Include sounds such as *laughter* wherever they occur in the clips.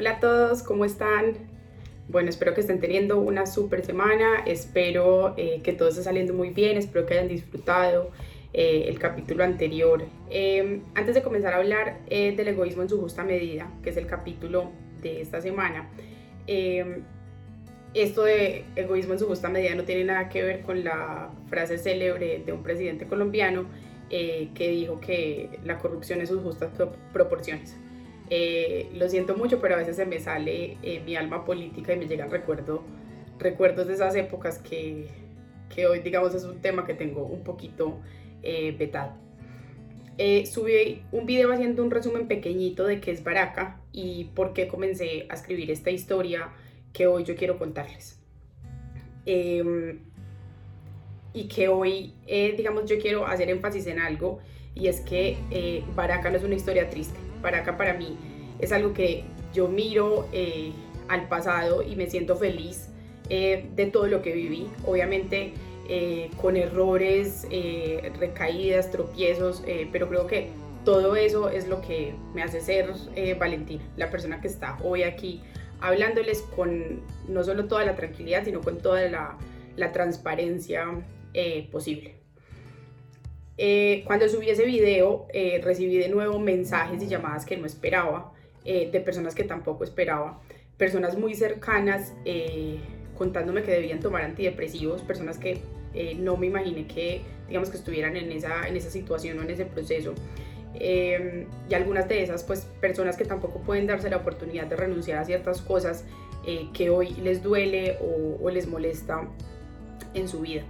Hola a todos, ¿cómo están? Bueno, espero que estén teniendo una super semana, espero eh, que todo esté saliendo muy bien, espero que hayan disfrutado eh, el capítulo anterior. Em, antes de comenzar a hablar eh, del egoísmo en su justa medida, que es el capítulo de esta semana, em, esto de egoísmo en su justa medida no tiene nada que ver con la frase célebre de un presidente colombiano que dijo que la corrupción es sus justas proporciones. Eh, lo siento mucho, pero a veces se me sale eh, mi alma política y me llegan recuerdo, recuerdos de esas épocas que, que, hoy, digamos, es un tema que tengo un poquito eh, vetado. subí un video haciendo un resumen pequeñito de qué es Baraka y por qué comencé a escribir esta historia que hoy yo quiero contarles. Em, y que hoy, digamos, yo quiero hacer énfasis en algo y es que Baraka no es una historia triste para acá, para mí, es algo que yo miro eh, al pasado y me siento feliz eh, de todo lo que viví. Obviamente eh, con errores, recaídas, tropiezos, pero creo que todo eso es lo que me hace ser Valentina, la persona que está hoy aquí hablándoles con no solo toda la tranquilidad, sino con toda la, la transparencia posible. Eh, cuando subí ese video eh, recibí de nuevo mensajes y llamadas que no esperaba, eh, de personas que tampoco esperaba, personas muy cercanas contándome que debían tomar antidepresivos, personas que no me imaginé que, digamos, que estuvieran en esa, en esa situación o en ese proceso. y algunas de esas, pues, personas que tampoco pueden darse la oportunidad de renunciar a ciertas cosas que hoy les duele o les molesta en su vida.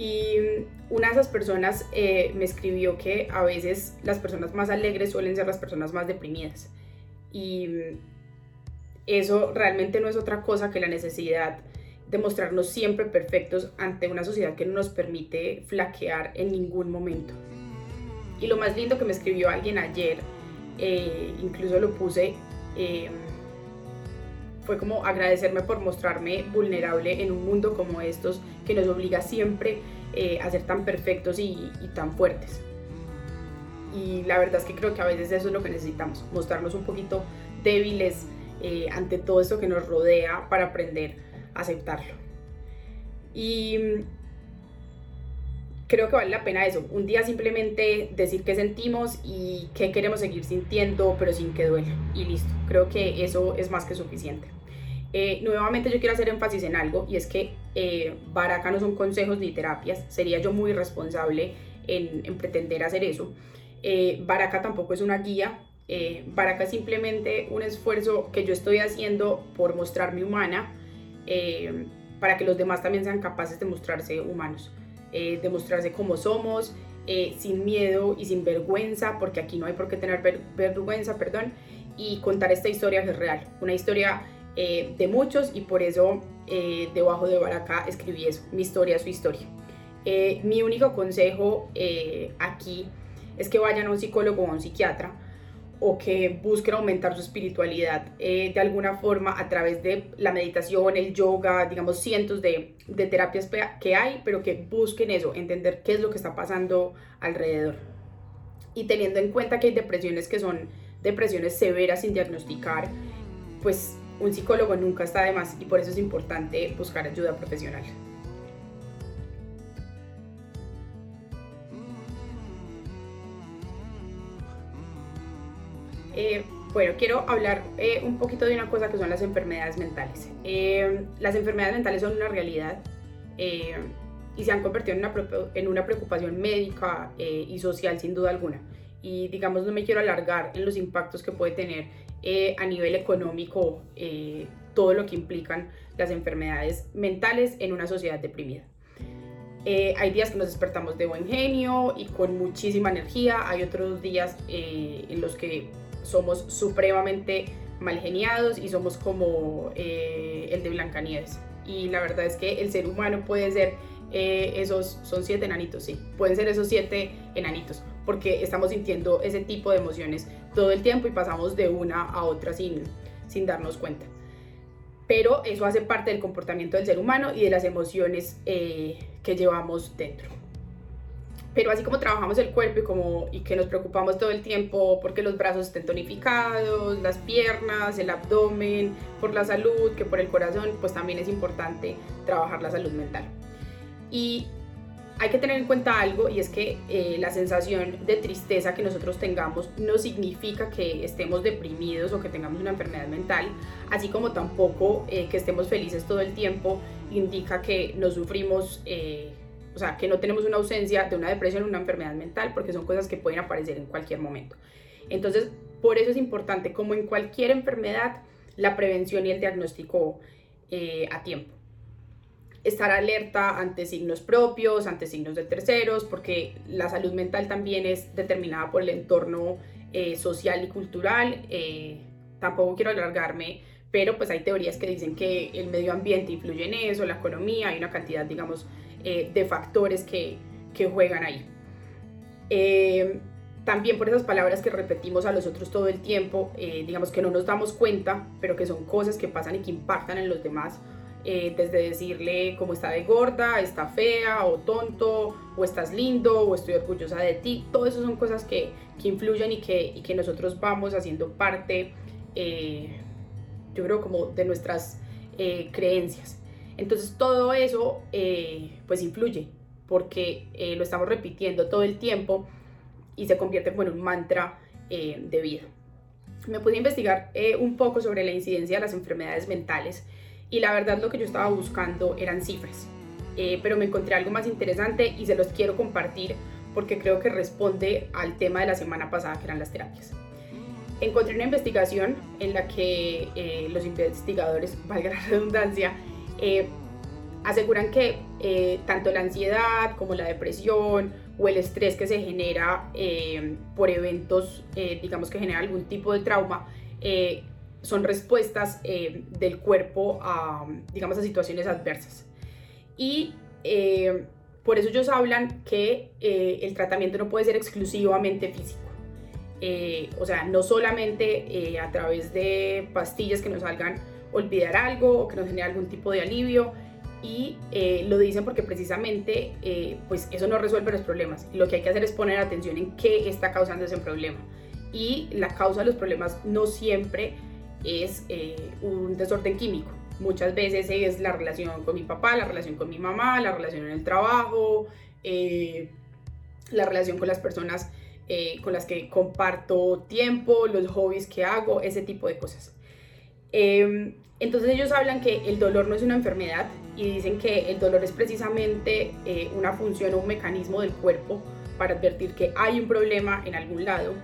Y una de esas personas eh, me escribió que a veces las personas más alegres suelen ser las personas más deprimidas. Y eso realmente no es otra cosa que la necesidad de mostrarnos siempre perfectos ante una sociedad que no nos permite flaquear en ningún momento. Y lo más lindo que me escribió alguien ayer, eh, incluso lo puse, eh, fue como agradecerme por mostrarme vulnerable en un mundo como estos que nos obliga siempre eh, a ser tan perfectos y, tan fuertes. Y la verdad es que creo que a veces eso es lo que necesitamos, mostrarnos un poquito débiles eh, ante todo esto que nos rodea para aprender a aceptarlo. Y creo que vale la pena eso, un día simplemente decir qué sentimos y qué queremos seguir sintiendo, pero sin que duela. Y listo, creo que eso es más que suficiente. Eh, nuevamente yo quiero hacer énfasis en algo y es que eh, Baraka no son consejos ni terapias, sería yo muy responsable en, pretender hacer eso. Eh, Baraka tampoco es una guía, Baraka es simplemente un esfuerzo que yo estoy haciendo por mostrarme humana para que los demás también sean capaces de mostrarse humanos, de mostrarse como somos, sin miedo y sin vergüenza, porque aquí no hay por qué tener vergüenza, perdón, y contar esta historia que es real, una historia eh, de muchos y por eso eh, debajo de Baraka escribí eso, mi historia, su historia. Eh, mi único consejo aquí es que vayan a un psicólogo o a un psiquiatra o que busquen aumentar su espiritualidad de alguna forma a través de la meditación, el yoga, digamos cientos de, de terapias que hay, pero que busquen eso, entender qué es lo que está pasando alrededor. Y teniendo en cuenta que hay depresiones que son depresiones severas sin diagnosticar, pues un psicólogo nunca está de más y por eso es importante buscar ayuda profesional. Eh, bueno, quiero hablar eh, un poquito de una cosa que son las enfermedades mentales. Eh, las enfermedades mentales son una realidad y se han convertido en una, en una preocupación médica y social sin duda alguna. Y digamos, no me quiero alargar en los impactos que puede tener eh, a nivel económico eh, todo lo que implican las enfermedades mentales en una sociedad deprimida. Eh, hay días que nos despertamos de buen genio y con muchísima energía, hay otros días en los que somos supremamente mal geniados y somos como el de Blancanieves. Y la verdad es que el ser humano puede ser esos, son siete enanitos, sí, pueden ser esos siete enanitos porque estamos sintiendo ese tipo de emociones todo el tiempo y pasamos de una a otra sin, sin darnos cuenta. Pero eso hace parte del comportamiento del ser humano y de las emociones eh, que llevamos dentro. pero así como trabajamos el cuerpo y, como, y que nos preocupamos todo el tiempo porque los brazos estén tonificados, las piernas, el abdomen, por la salud, que por el corazón, pues también es importante trabajar la salud mental. Y hay que tener en cuenta algo y es que eh, la sensación de tristeza que nosotros tengamos no significa que estemos deprimidos o que tengamos una enfermedad mental, así como tampoco eh, que estemos felices todo el tiempo indica que no sufrimos eh, o sea, que no tenemos una ausencia de una depresión o una enfermedad mental, porque son cosas que pueden aparecer en cualquier momento. Entonces, por eso es importante, como en cualquier enfermedad, la prevención y el diagnóstico a tiempo. Estar alerta ante signos propios, ante signos de terceros, porque la salud mental también es determinada por el entorno eh, social y cultural. Eh, tampoco quiero alargarme, pero pues hay teorías que dicen que el medio ambiente influye en eso, la economía, hay una cantidad, digamos, eh, de factores que, que juegan ahí. Eh, también por esas palabras que repetimos a los otros todo el tiempo, eh, digamos que no nos damos cuenta, pero que son cosas que pasan y que impactan en los demás. Desde decirle como está de gorda, está fea o tonto, o estás lindo, o estoy orgullosa de ti, todo eso son cosas que, que influyen y que, y que nosotros vamos haciendo parte, yo creo como de nuestras creencias. Entonces todo eso eh, pues influye porque eh, lo estamos repitiendo todo el tiempo y se convierte en un mantra eh, de vida. Me pude investigar un poco sobre la incidencia de las enfermedades mentales y la verdad lo que yo estaba buscando eran cifras, pero me encontré algo más interesante y se los quiero compartir porque creo que responde al tema de la semana pasada que eran las terapias. Encontré una investigación en la que los investigadores, *laughs* valga la redundancia, eh, aseguran que eh, tanto la ansiedad como la depresión o el estrés que se genera eh, por eventos, digamos que genera algún tipo de trauma, son respuestas del cuerpo a, digamos, a situaciones adversas. Y por eso ellos hablan que el tratamiento no puede ser exclusivamente físico. o sea, no solamente a través de pastillas que nos salgan olvidar algo o que nos genere algún tipo de alivio y eh, lo dicen porque precisamente eh, pues eso no resuelve los problemas. Lo que hay que hacer es poner atención en qué está causando ese problema. Y la causa de los problemas no siempre es eh, un desorden químico. Muchas veces es la relación con mi papá, la relación con mi mamá, la relación en el trabajo, la relación con las personas con las que comparto tiempo, los hobbies que hago, ese tipo de cosas. Em, entonces ellos hablan que el dolor no es una enfermedad y dicen que el dolor es precisamente eh, una función o un mecanismo del cuerpo para advertir que hay un problema en algún lado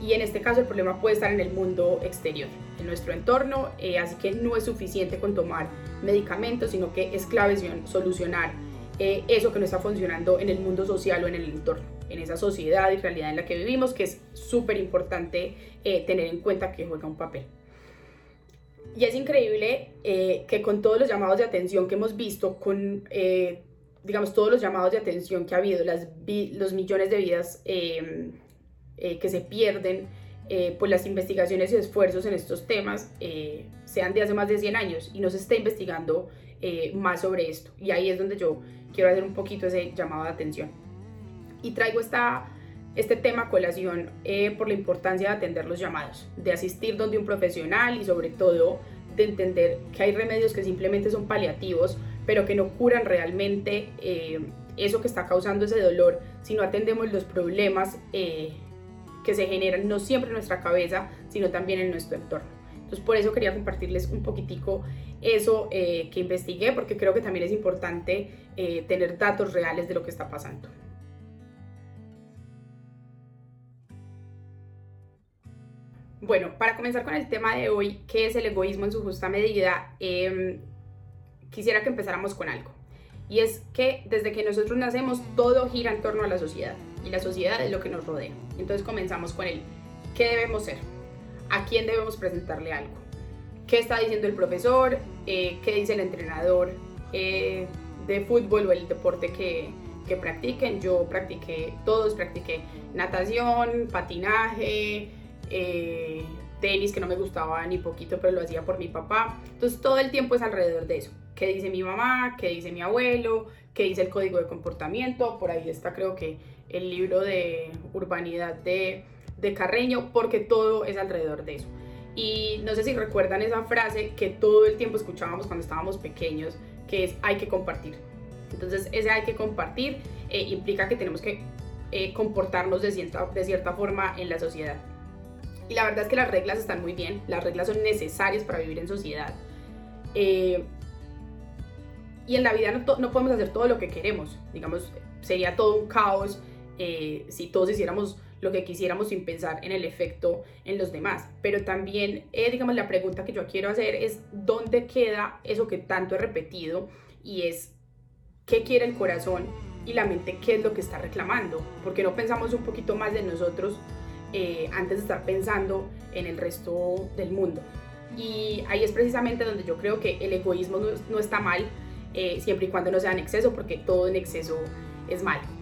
y en este caso el problema puede estar en el mundo exterior, en nuestro entorno, eh, así que no es suficiente con tomar medicamentos, sino que es clave solucionar eh, eso que no está funcionando en el mundo social o en el entorno, en esa sociedad y realidad en la que vivimos, que es súper importante tener en cuenta que juega un papel. Y es increíble eh, que con todos los llamados de atención que hemos visto, con, eh, digamos, todos los llamados de atención que ha habido, los millones de vidas eh, que se pierden, pues las investigaciones y esfuerzos en estos temas sean de hace más de 100 años y no se está investigando más sobre esto. Y ahí es donde yo quiero hacer un poquito ese llamado de atención. Y traigo esta este tema a colación eh, por la importancia de atender los llamados, de asistir donde un profesional y sobre todo de entender que hay remedios que simplemente son paliativos, pero que no curan realmente eh, eso que está causando ese dolor, si no atendemos los problemas eh, que se generan no siempre en nuestra cabeza, sino también en nuestro entorno. Entonces por eso quería compartirles un poquitico eso que investigué, porque creo que también es importante tener datos reales de lo que está pasando. Bueno, para comenzar con el tema de hoy, ¿qué es el egoísmo en su justa medida? Em, quisiera que empezáramos con algo. Y es que desde que nosotros nacemos todo gira en torno a la sociedad. Y la sociedad es lo que nos rodea. Entonces comenzamos con el ¿qué debemos ser? ¿A quién debemos presentarle algo? ¿Qué está diciendo el profesor? Eh, ¿Qué dice el entrenador eh, de fútbol o el deporte que, que practiquen? Yo practiqué, todos practiqué natación, patinaje, eh, tenis que no me gustaba ni poquito, pero lo hacía por mi papá. Entonces todo el tiempo es alrededor de eso. qué dice mi mamá, qué dice mi abuelo, qué dice el código de comportamiento. Por ahí está creo que el libro de urbanidad de, de Carreño, porque todo es alrededor de eso. Y no sé si recuerdan esa frase que todo el tiempo escuchábamos cuando estábamos pequeños, que es hay que compartir. Entonces ese hay que compartir eh, implica que tenemos que eh, comportarnos de cierta, de cierta forma en la sociedad. Y la verdad es que las reglas están muy bien, las reglas son necesarias para vivir en sociedad. Eh, y en la vida no, no, podemos hacer todo lo que queremos, digamos, sería todo un caos si todos hiciéramos lo que quisiéramos sin pensar en el efecto en los demás. Pero también, digamos, la pregunta que yo quiero hacer es, ¿dónde queda eso que tanto he repetido? Y es qué quiere el corazón y la mente qué es lo que está reclamando, porque no pensamos un poquito más de nosotros eh, antes de estar pensando en el resto del mundo. Y ahí es precisamente donde yo creo que el egoísmo no, está mal, eh, siempre y cuando no sea en exceso, porque todo en exceso es malo.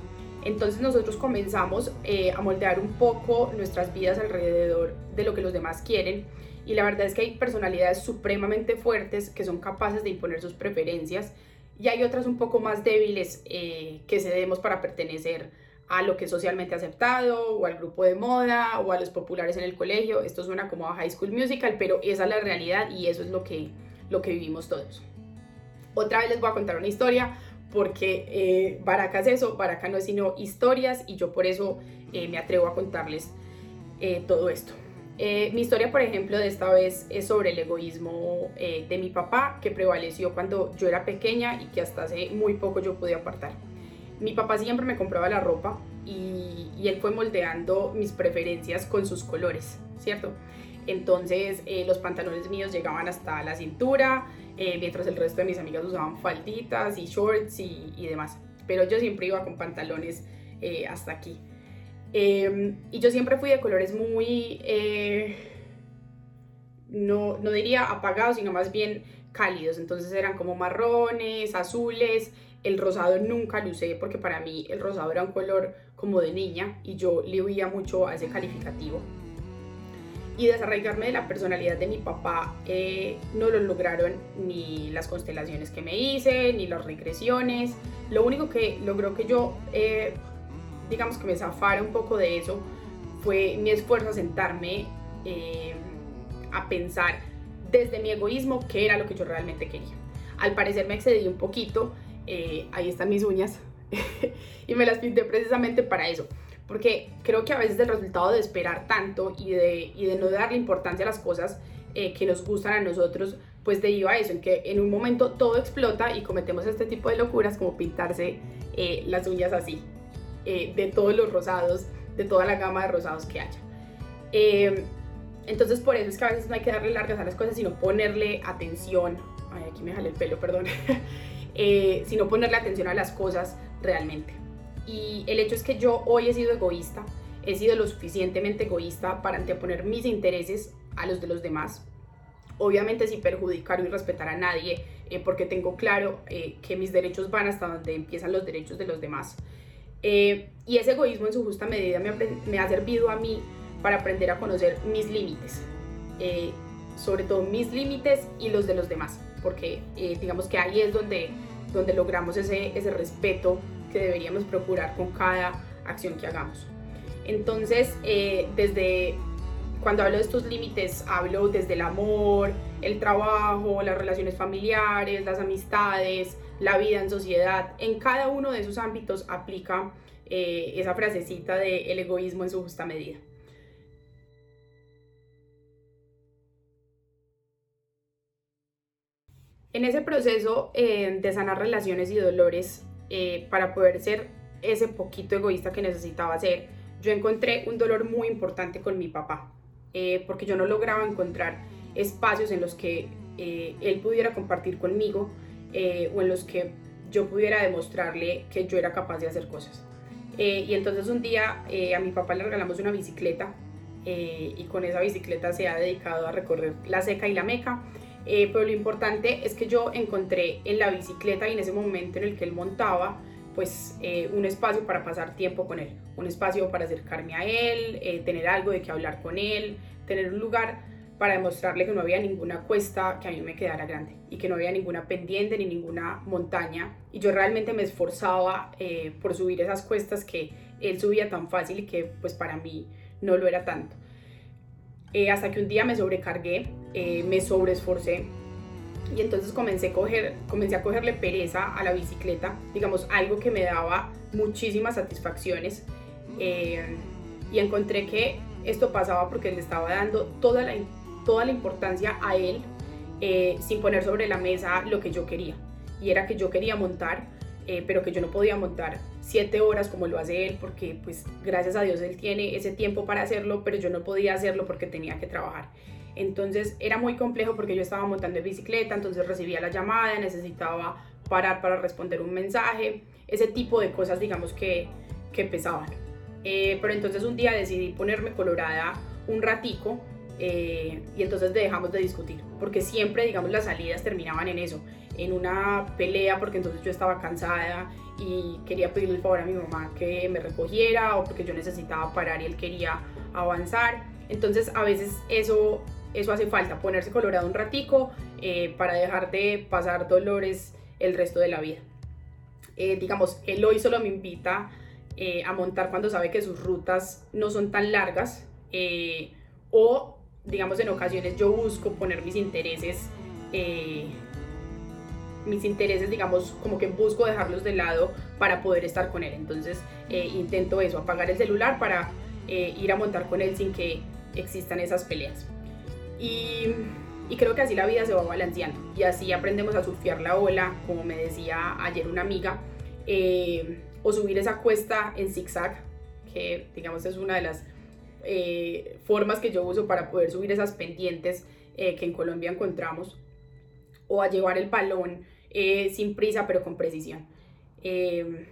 Entonces nosotros comenzamos eh, a moldear un poco nuestras vidas alrededor de lo que los demás quieren y la verdad es que hay personalidades supremamente fuertes que son capaces de imponer sus preferencias y hay otras un poco más débiles eh, que cedemos para pertenecer a lo que es socialmente aceptado o al grupo de moda o a los populares en el colegio. Esto suena como a High School Musical, pero esa es la realidad y eso es lo que, lo que vivimos todos. Otra vez les voy a contar una historia porque eh, es eso, Baraka no es sino historias y yo por eso eh, me atrevo a contarles eh, todo esto. Eh, mi historia, por ejemplo, de esta vez es sobre el egoísmo de mi papá que prevaleció cuando yo era pequeña y que hasta hace muy poco yo pude apartar. Mi papá siempre me compraba la ropa y, él fue moldeando mis preferencias con sus colores, ¿cierto? Entonces los pantalones míos llegaban hasta la cintura, mientras el resto de mis amigas usaban falditas y shorts y, y demás. Pero yo siempre iba con pantalones hasta aquí. Em, y yo siempre fui de colores muy, eh, no, no diría apagados, sino más bien cálidos. Entonces eran como marrones, azules. El rosado nunca lo usé porque para mí el rosado era un color como de niña y yo le huía mucho a ese calificativo. Y desarraigarme de la personalidad de mi papá eh, no lo lograron ni las constelaciones que me hice, ni las regresiones. Lo único que logró que yo eh, digamos que me zafara un poco de eso, fue mi esfuerzo a sentarme eh, a pensar desde mi egoísmo qué era lo que yo realmente quería. Al parecer me excedí un poquito, ahí están mis uñas, *laughs* y me las pinté precisamente para eso, porque creo que a veces el resultado de esperar tanto y de, y de no darle importancia a las cosas eh, que nos gustan a nosotros, pues deriva a eso, en que en un momento todo explota y cometemos este tipo de locuras como pintarse las uñas así. Eh, de todos los rosados, de toda la gama de rosados que haya. Eh, entonces por eso es que a veces no hay que darle largas a las cosas, sino ponerle atención. Ay, aquí me jale el pelo, perdón. *laughs* eh, sino ponerle atención a las cosas realmente. Y el hecho es que yo hoy he sido egoísta, he sido lo suficientemente egoísta para anteponer mis intereses a los de los demás. Obviamente sin perjudicar y respetar a nadie, eh, porque tengo claro que mis derechos van hasta donde empiezan los derechos de los demás. Eh, y ese egoísmo en su justa medida me, ha servido a mí para aprender a conocer mis límites, eh, sobre todo mis límites y los de los demás, porque eh, digamos que ahí es donde, donde logramos ese, ese respeto deberíamos procurar con cada acción que hagamos. Entonces, desde cuando hablo de estos límites, hablo desde el amor, el trabajo, las relaciones familiares, las amistades, la vida en sociedad. En cada uno de esos ámbitos aplica eh, esa frasecita de el egoísmo en su justa medida. En ese proceso eh, de sanar relaciones y dolores, eh, para poder ser ese poquito egoísta que necesitaba ser, yo encontré un dolor muy importante con mi papá, porque yo no lograba encontrar espacios en los que él pudiera compartir conmigo eh, o en los que yo pudiera demostrarle que yo era capaz de hacer cosas. Eh, y entonces un día eh, a mi papá le regalamos una bicicleta y con esa bicicleta se ha dedicado a recorrer la seca y la meca. Pero lo importante es que yo encontré en la bicicleta y en ese momento en el que él montaba, pues un espacio para pasar tiempo con él, un espacio para acercarme a él, tener algo de que hablar con él, tener un lugar para demostrarle que no había ninguna cuesta que a mí me quedara grande y que no había ninguna pendiente ni ninguna montaña. Y yo realmente me esforzaba eh, por subir esas cuestas que él subía tan fácil y que pues para mí no lo era tanto. Eh, hasta que un día me sobrecargué, eh, me sobreesforcé y entonces comencé a, coger, comencé a cogerle pereza a la bicicleta, digamos algo que me daba muchísimas satisfacciones y encontré que esto pasaba porque le estaba dando toda la toda la importancia a él eh, sin poner sobre la mesa lo que yo quería. Y era que yo quería montar, eh, pero que yo no podía montar siete horas como lo hace él, porque pues gracias a Dios él tiene ese tiempo para hacerlo, pero yo no podía hacerlo porque tenía que trabajar. Entonces era muy complejo porque yo estaba montando en bicicleta, entonces recibía la llamada, necesitaba parar para responder un mensaje, ese tipo de cosas digamos que, que pesaban. Eh, pero entonces un día decidí ponerme colorada un ratico eh, y entonces dejamos de discutir, porque siempre, digamos, las salidas terminaban en eso, en una pelea, porque entonces yo estaba cansada y quería pedirle el favor a mi mamá que me recogiera o porque yo necesitaba parar y él quería avanzar. Entonces a veces eso, eso hace falta, ponerse colorado un ratico eh, para dejar de pasar dolores el resto de la vida. Eh, digamos, él hoy solo me invita a montar cuando sabe que sus rutas no son tan largas o digamos, en ocasiones yo busco poner mis intereses, eh, mis intereses, digamos, como que busco dejarlos de lado para poder estar con él. Entonces eh, intento eso, apagar el celular para eh, ir a montar con él sin que existan esas peleas. Y, creo que así la vida se va balanceando y así aprendemos a surfear la ola, como me decía ayer una amiga, o subir esa cuesta en zigzag, que digamos es una de las eh, formas que yo uso para poder subir esas pendientes eh, que en Colombia encontramos, o a llevar el balón eh, sin prisa pero con precisión. Em,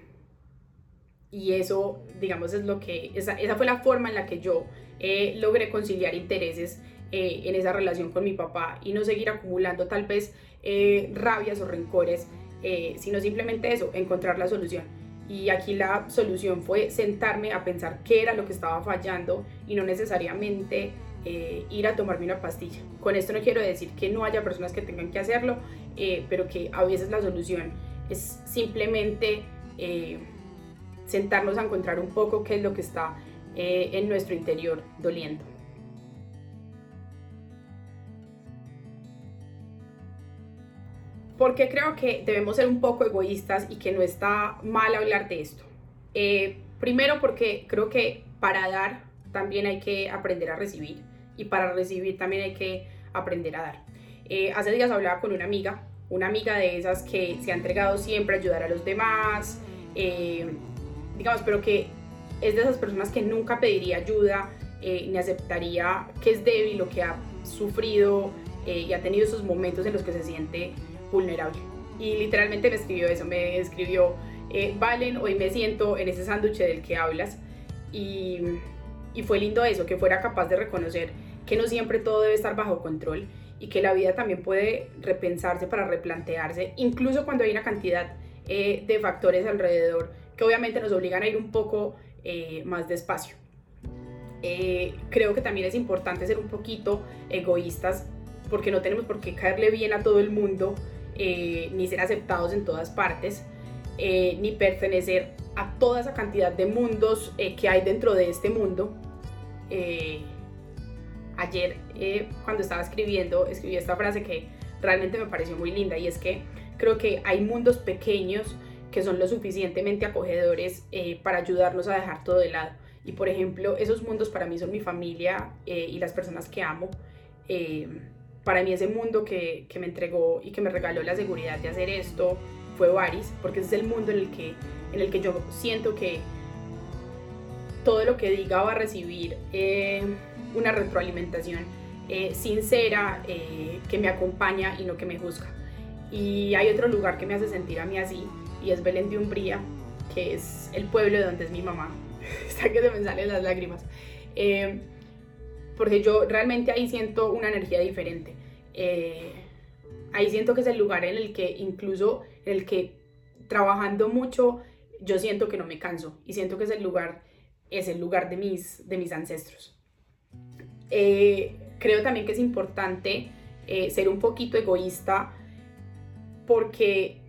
y eso, digamos, es lo que, esa, esa, fue la forma en la que yo logré conciliar intereses en esa relación con mi papá y no seguir acumulando tal vez rabias o rencores, sino simplemente eso, encontrar la solución y aquí la solución fue sentarme a pensar qué era lo que estaba fallando y no necesariamente eh, ir a tomarme una pastilla. Con esto no quiero decir que no haya personas que tengan que hacerlo, eh, pero que a veces la solución es simplemente eh, sentarnos a encontrar un poco qué es lo que está en nuestro interior doliendo. porque creo que debemos ser un poco egoístas y que no está mal hablar de esto. Primero porque creo que para dar también hay que aprender a recibir y para recibir también hay que aprender a dar. Eh, hace días hablaba con una amiga, una amiga de esas que se ha entregado siempre a ayudar a los demás, eh, digamos, pero que es de esas personas que nunca pediría ayuda ni aceptaría que es débil o que ha sufrido y ha tenido esos momentos en los que se siente vulnerable. Y literalmente me escribió eso, me escribió, eh, Valen, hoy me siento en ese sándwich del que hablas. Y, y fue lindo eso, que fuera capaz de reconocer que no siempre todo debe estar bajo control y que la vida también puede repensarse para replantearse, incluso cuando hay una cantidad eh, de factores alrededor que obviamente nos obligan a ir un poco eh, más despacio. creo que también es importante ser un poquito egoístas porque no tenemos por qué caerle bien a todo el mundo eh, ni ser aceptados en todas partes, eh, ni pertenecer a toda esa cantidad de mundos eh, que hay dentro de este mundo. Ayer, cuando estaba escribiendo, escribí esta frase que realmente me pareció muy linda y es que creo que hay mundos pequeños que son lo suficientemente acogedores para ayudarnos a dejar todo de lado. Y por ejemplo, esos mundos para mí son mi familia y las personas que amo para mí ese mundo que, que, me entregó y que me regaló la seguridad de hacer esto fue Varis, porque ese es el mundo en el que, en el que yo siento que todo lo que diga va a recibir eh, una retroalimentación eh, sincera eh, que me acompaña y no que me juzga. Y hay otro lugar que me hace sentir a mí así y es Belén de Umbría, que es el pueblo de donde es mi mamá. *laughs* Está que se me salen las lágrimas porque yo realmente ahí siento una energía diferente. Eh, ahí siento que es el lugar en el que incluso en el que trabajando mucho yo siento que no me canso y siento que es el lugar es el lugar de mis de mis ancestros. Eh, creo también que es importante eh, ser un poquito egoísta porque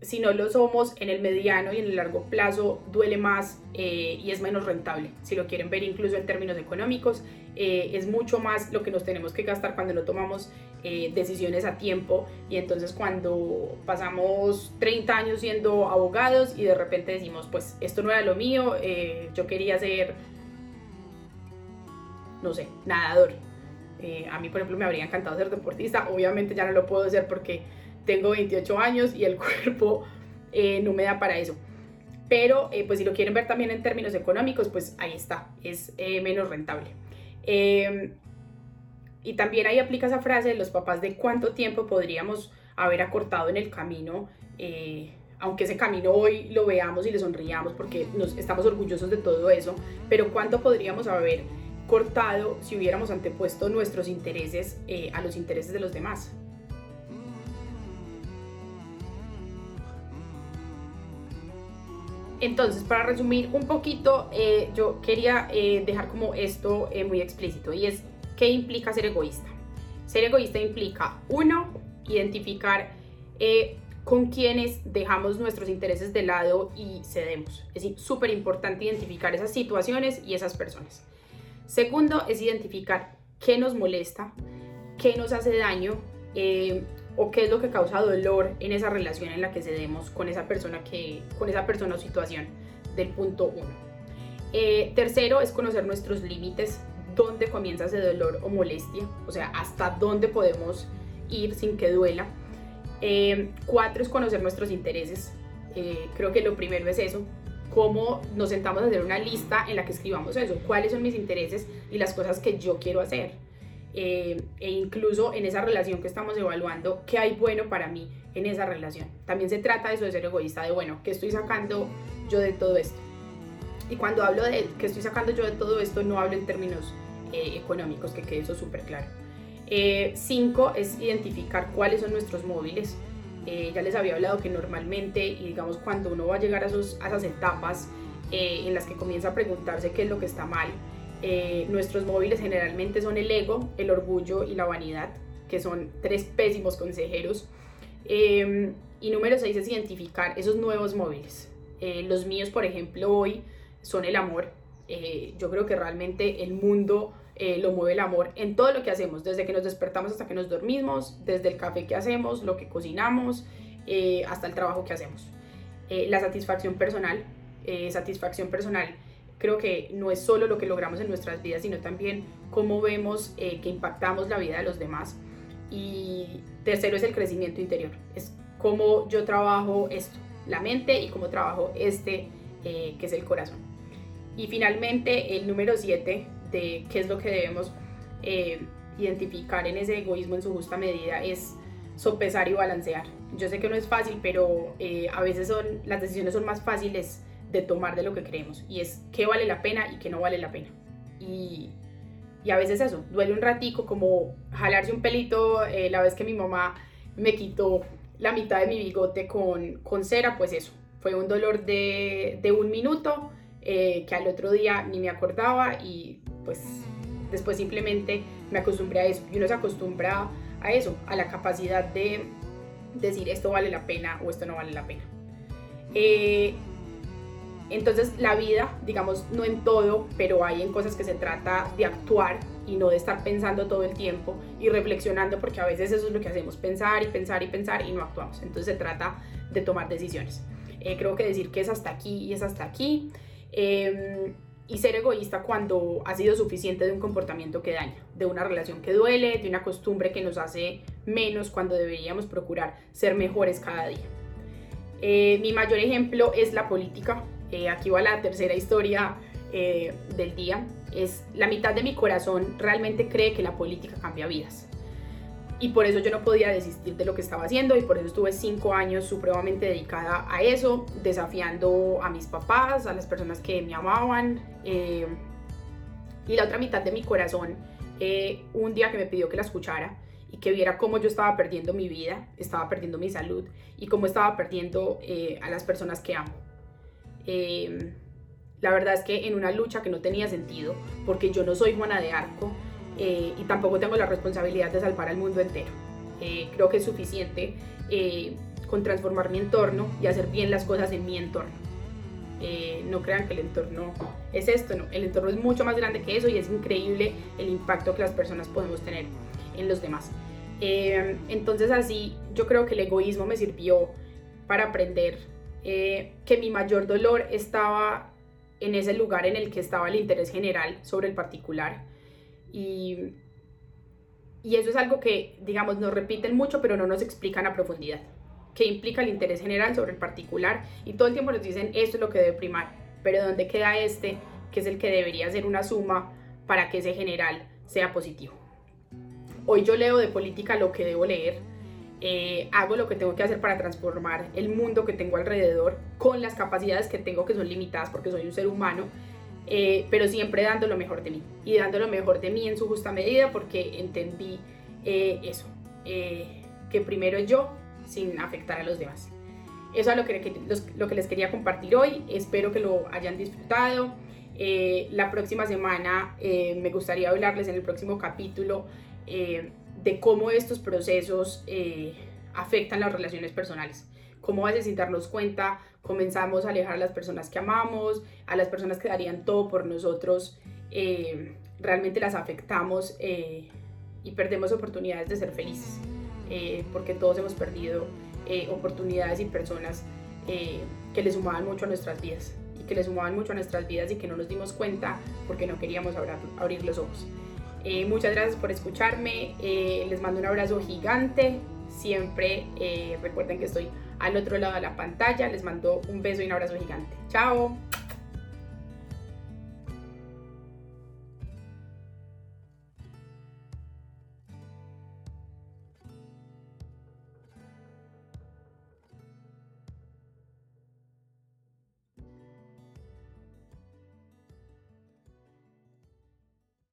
si no lo somos en el mediano y en el largo plazo duele más eh, y es menos rentable. Si lo quieren ver incluso en términos económicos, eh, es mucho más lo que nos tenemos que gastar cuando no tomamos eh, decisiones a tiempo y entonces cuando pasamos 30 años siendo abogados y de repente decimos, pues esto no era lo mío, yo quería ser, no sé, nadador. a mí, por ejemplo, me habría encantado ser deportista, obviamente ya no lo puedo hacer porque tengo 28 años y el *laughs* cuerpo eh, no me da para eso. Pero pues si lo quieren ver también en términos económicos, pues ahí está, es eh, menos rentable. Em, y también ahí aplica esa frase de los papás de cuánto tiempo podríamos haber acortado en el camino, eh, aunque ese camino hoy lo veamos y le sonriamos porque nos, estamos orgullosos de todo eso, pero cuánto podríamos haber cortado si hubiéramos antepuesto nuestros intereses a los intereses de los demás. Entonces, para resumir un poquito, eh, yo quería eh, dejar como esto eh, muy explícito y es qué implica ser egoísta. Ser egoísta implica, uno, identificar con quienes dejamos nuestros intereses de lado y cedemos. Es súper importante identificar esas situaciones y esas personas. Segundo, es identificar qué nos molesta, qué nos hace daño o qué es lo que causa dolor en esa relación en la que cedemos con esa persona, que, con esa persona o situación del punto uno. Eh, tercero es conocer nuestros límites, dónde comienza ese dolor o molestia, o sea, hasta dónde podemos ir sin que duela. Eh, cuatro es conocer nuestros intereses. Eh, creo que lo primero es eso, cómo nos sentamos a hacer una lista en la que escribamos eso, cuáles son mis intereses y las cosas que yo quiero hacer. Eh, e incluso en esa relación que estamos evaluando, qué hay bueno para mí en esa relación. También se trata de eso de ser egoísta, de bueno, ¿qué estoy sacando yo de todo esto? Y cuando hablo de qué estoy sacando yo de todo esto, no hablo en términos eh, económicos, que quede eso súper claro. Eh, cinco es identificar cuáles son nuestros móviles. Ya les había hablado que normalmente, y digamos cuando uno va a llegar a, esos, a esas etapas en las que comienza a preguntarse qué es lo que está mal, eh, nuestros móviles generalmente son el ego, el orgullo y la vanidad, que son tres pésimos consejeros. Em, y número seis es identificar esos nuevos móviles. Eh, los míos, por ejemplo, hoy son el amor. Eh, yo creo que realmente el mundo lo mueve el amor en todo lo que hacemos, desde que nos despertamos hasta que nos dormimos, desde el café que hacemos, lo que cocinamos, hasta el trabajo que hacemos. la satisfacción personal, satisfacción personal creo que no es solo lo que logramos en nuestras vidas, sino también cómo vemos eh, que impactamos la vida de los demás. Y tercero es el crecimiento interior, es cómo yo trabajo esto, la mente y cómo trabajo este, eh, que es el corazón. Y finalmente el número siete de qué es lo que debemos eh, identificar en ese egoísmo en su justa medida es sopesar y balancear. Yo sé que no es fácil, pero a veces son, las decisiones son más fáciles de tomar de lo que queremos y es qué vale la pena y qué no vale la pena. Y, y a veces eso, duele un ratico como jalarse un pelito, eh, la vez que mi mamá me quitó la mitad de mi bigote con, con cera, pues eso, fue un dolor de, de un minuto eh, que al otro día ni me acordaba y pues después simplemente me acostumbré a eso y uno se acostumbra a eso, a la capacidad de decir esto vale la pena o esto no vale la pena. Eh, entonces la vida, digamos, no en todo, pero hay en cosas que se trata de actuar y no de estar pensando todo el tiempo y reflexionando, porque a veces eso es lo que hacemos, pensar y pensar y pensar y no actuamos. Entonces se trata de tomar decisiones. Eh, creo que decir que es hasta aquí y es hasta aquí. Em, y ser egoísta cuando ha sido suficiente de un comportamiento que daña, de una relación que duele, de una costumbre que nos hace menos cuando deberíamos procurar ser mejores cada día. Eh, mi mayor ejemplo es la política. Eh, aquí va la tercera historia eh, del día. Es la mitad de mi corazón realmente cree que la política cambia vidas. Y por eso yo no podía desistir de lo que estaba haciendo y por eso estuve cinco años supremamente dedicada a eso, desafiando a mis papás, a las personas que me amaban. Eh, y la otra mitad de mi corazón, un día que me pidió que la escuchara y que viera cómo yo estaba perdiendo mi vida, estaba perdiendo mi salud y cómo estaba perdiendo a las personas que amo. La verdad es que en una lucha que no tenía sentido, porque yo no soy Juana de Arco, y tampoco tengo la responsabilidad de salvar al mundo entero. creo que es suficiente con transformar mi entorno y hacer bien las cosas en mi entorno. no crean que el entorno es esto, no, el entorno es mucho más grande que eso y es increíble el impacto que las personas podemos tener en los demás. entonces así yo creo que el egoísmo me sirvió para aprender eh, que mi mayor dolor estaba en ese lugar en el que estaba el interés general sobre el particular. Y, y eso es algo que, digamos, nos repiten mucho, pero no nos explican a profundidad. ¿Qué implica el interés general sobre el particular? Y todo el tiempo nos dicen, esto es lo que debe primar. Pero ¿dónde queda este, que es el que debería ser una suma para que ese general sea positivo? Hoy yo leo de política lo que debo leer eh, hago lo que tengo que hacer para transformar el mundo que tengo alrededor con las capacidades que tengo que son limitadas porque soy un ser humano, eh, pero siempre dando lo mejor de mí y dando lo mejor de mí en su justa medida porque entendí eh, eso, que primero yo sin afectar a los demás. Eso es lo que, lo que les quería compartir hoy, espero que lo hayan disfrutado. la próxima semana me gustaría hablarles en el próximo capítulo de cómo estos procesos eh, afectan las relaciones personales. Cómo a sin darnos cuenta comenzamos a alejar a las personas que amamos, a las personas que darían todo por nosotros, eh, realmente las afectamos eh, y perdemos oportunidades de ser felices, porque todos hemos perdido oportunidades y personas que le sumaban mucho a nuestras vidas y que le sumaban mucho a nuestras vidas y que no nos dimos cuenta porque no queríamos abrir los ojos. Eh, muchas gracias por escucharme, eh, les mando un abrazo gigante, siempre eh, recuerden que estoy al otro lado de la pantalla, les mando un beso y un abrazo gigante. Chao.